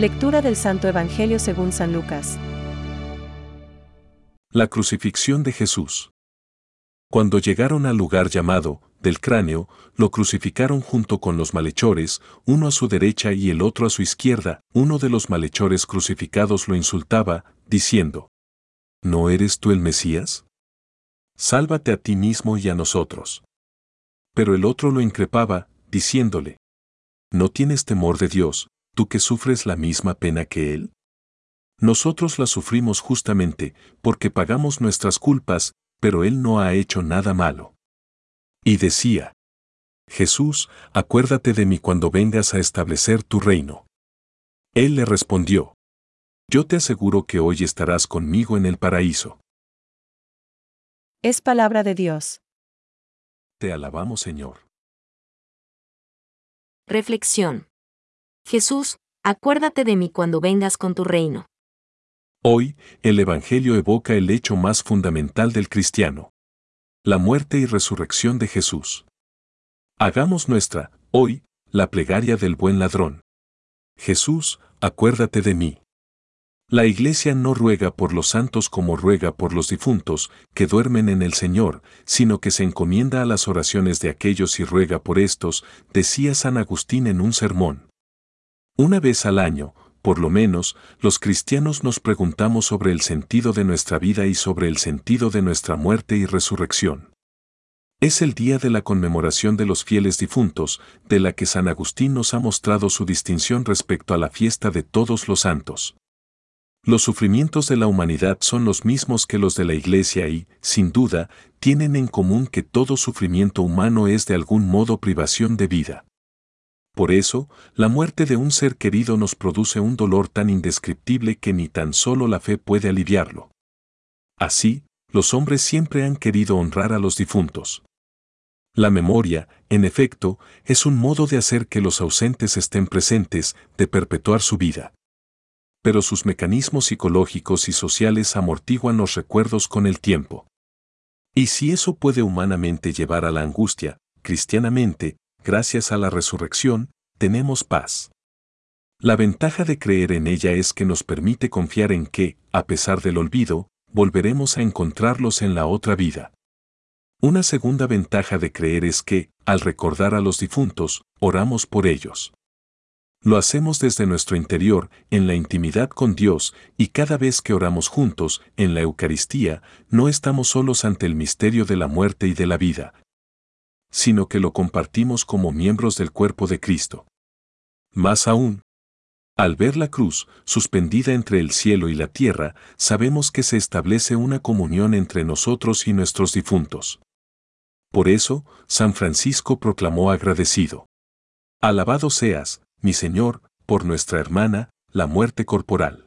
Lectura del Santo Evangelio según San Lucas. La crucifixión de Jesús. Cuando llegaron al lugar llamado, del cráneo, lo crucificaron junto con los malhechores, uno a su derecha y el otro a su izquierda. Uno de los malhechores crucificados lo insultaba, diciendo, ¿No eres tú el Mesías? Sálvate a ti mismo y a nosotros. Pero el otro lo increpaba, diciéndole, ¿No tienes temor de Dios, tú que sufres la misma pena que Él? Nosotros la sufrimos justamente, porque pagamos nuestras culpas, pero Él no ha hecho nada malo. Y decía, Jesús, acuérdate de mí cuando vengas a establecer tu reino. Él le respondió, Yo te aseguro que hoy estarás conmigo en el paraíso. Es palabra de Dios. Te alabamos, Señor. Reflexión. Jesús, acuérdate de mí cuando vengas con tu reino. Hoy, el Evangelio evoca el hecho más fundamental del cristiano. La muerte y resurrección de Jesús. Hagamos nuestra, hoy, la plegaria del buen ladrón. Jesús, acuérdate de mí. La Iglesia no ruega por los santos como ruega por los difuntos, que duermen en el Señor, sino que se encomienda a las oraciones de aquellos y ruega por estos, decía San Agustín en un sermón. Una vez al año, por lo menos, los cristianos nos preguntamos sobre el sentido de nuestra vida y sobre el sentido de nuestra muerte y resurrección. Es el día de la conmemoración de los fieles difuntos, de la que San Agustín nos ha mostrado su distinción respecto a la fiesta de todos los santos. Los sufrimientos de la humanidad son los mismos que los de la Iglesia y, sin duda, tienen en común que todo sufrimiento humano es de algún modo privación de vida. Por eso, la muerte de un ser querido nos produce un dolor tan indescriptible que ni tan solo la fe puede aliviarlo. Así, los hombres siempre han querido honrar a los difuntos. La memoria, en efecto, es un modo de hacer que los ausentes estén presentes, de perpetuar su vida pero sus mecanismos psicológicos y sociales amortiguan los recuerdos con el tiempo. Y si eso puede humanamente llevar a la angustia, cristianamente, gracias a la resurrección, tenemos paz. La ventaja de creer en ella es que nos permite confiar en que, a pesar del olvido, volveremos a encontrarlos en la otra vida. Una segunda ventaja de creer es que, al recordar a los difuntos, oramos por ellos. Lo hacemos desde nuestro interior, en la intimidad con Dios, y cada vez que oramos juntos, en la Eucaristía, no estamos solos ante el misterio de la muerte y de la vida, sino que lo compartimos como miembros del cuerpo de Cristo. Más aún, al ver la cruz, suspendida entre el cielo y la tierra, sabemos que se establece una comunión entre nosotros y nuestros difuntos. Por eso, San Francisco proclamó agradecido. Alabado seas, mi Señor, por nuestra hermana, la muerte corporal.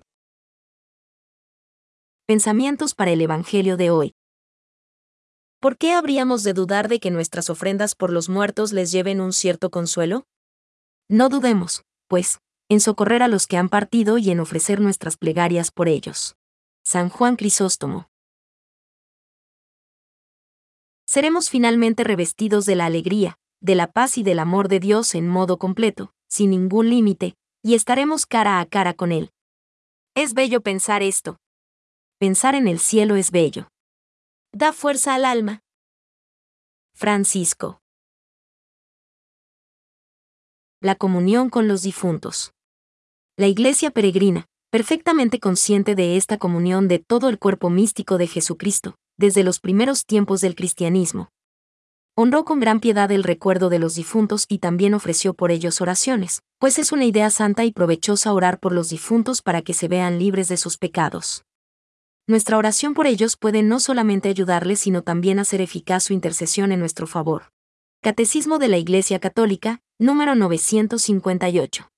Pensamientos para el Evangelio de hoy. ¿Por qué habríamos de dudar de que nuestras ofrendas por los muertos les lleven un cierto consuelo? No dudemos, pues, en socorrer a los que han partido y en ofrecer nuestras plegarias por ellos. San Juan Crisóstomo. Seremos finalmente revestidos de la alegría, de la paz y del amor de Dios en modo completo, sin ningún límite, y estaremos cara a cara con Él. Es bello pensar esto. Pensar en el cielo es bello. Da fuerza al alma. Francisco. La comunión con los difuntos. La Iglesia peregrina, perfectamente consciente de esta comunión de todo el cuerpo místico de Jesucristo, desde los primeros tiempos del cristianismo, honró con gran piedad el recuerdo de los difuntos y también ofreció por ellos oraciones, pues es una idea santa y provechosa orar por los difuntos para que se vean libres de sus pecados. Nuestra oración por ellos puede no solamente ayudarles, sino también hacer eficaz su intercesión en nuestro favor. Catecismo de la Iglesia Católica, número 958.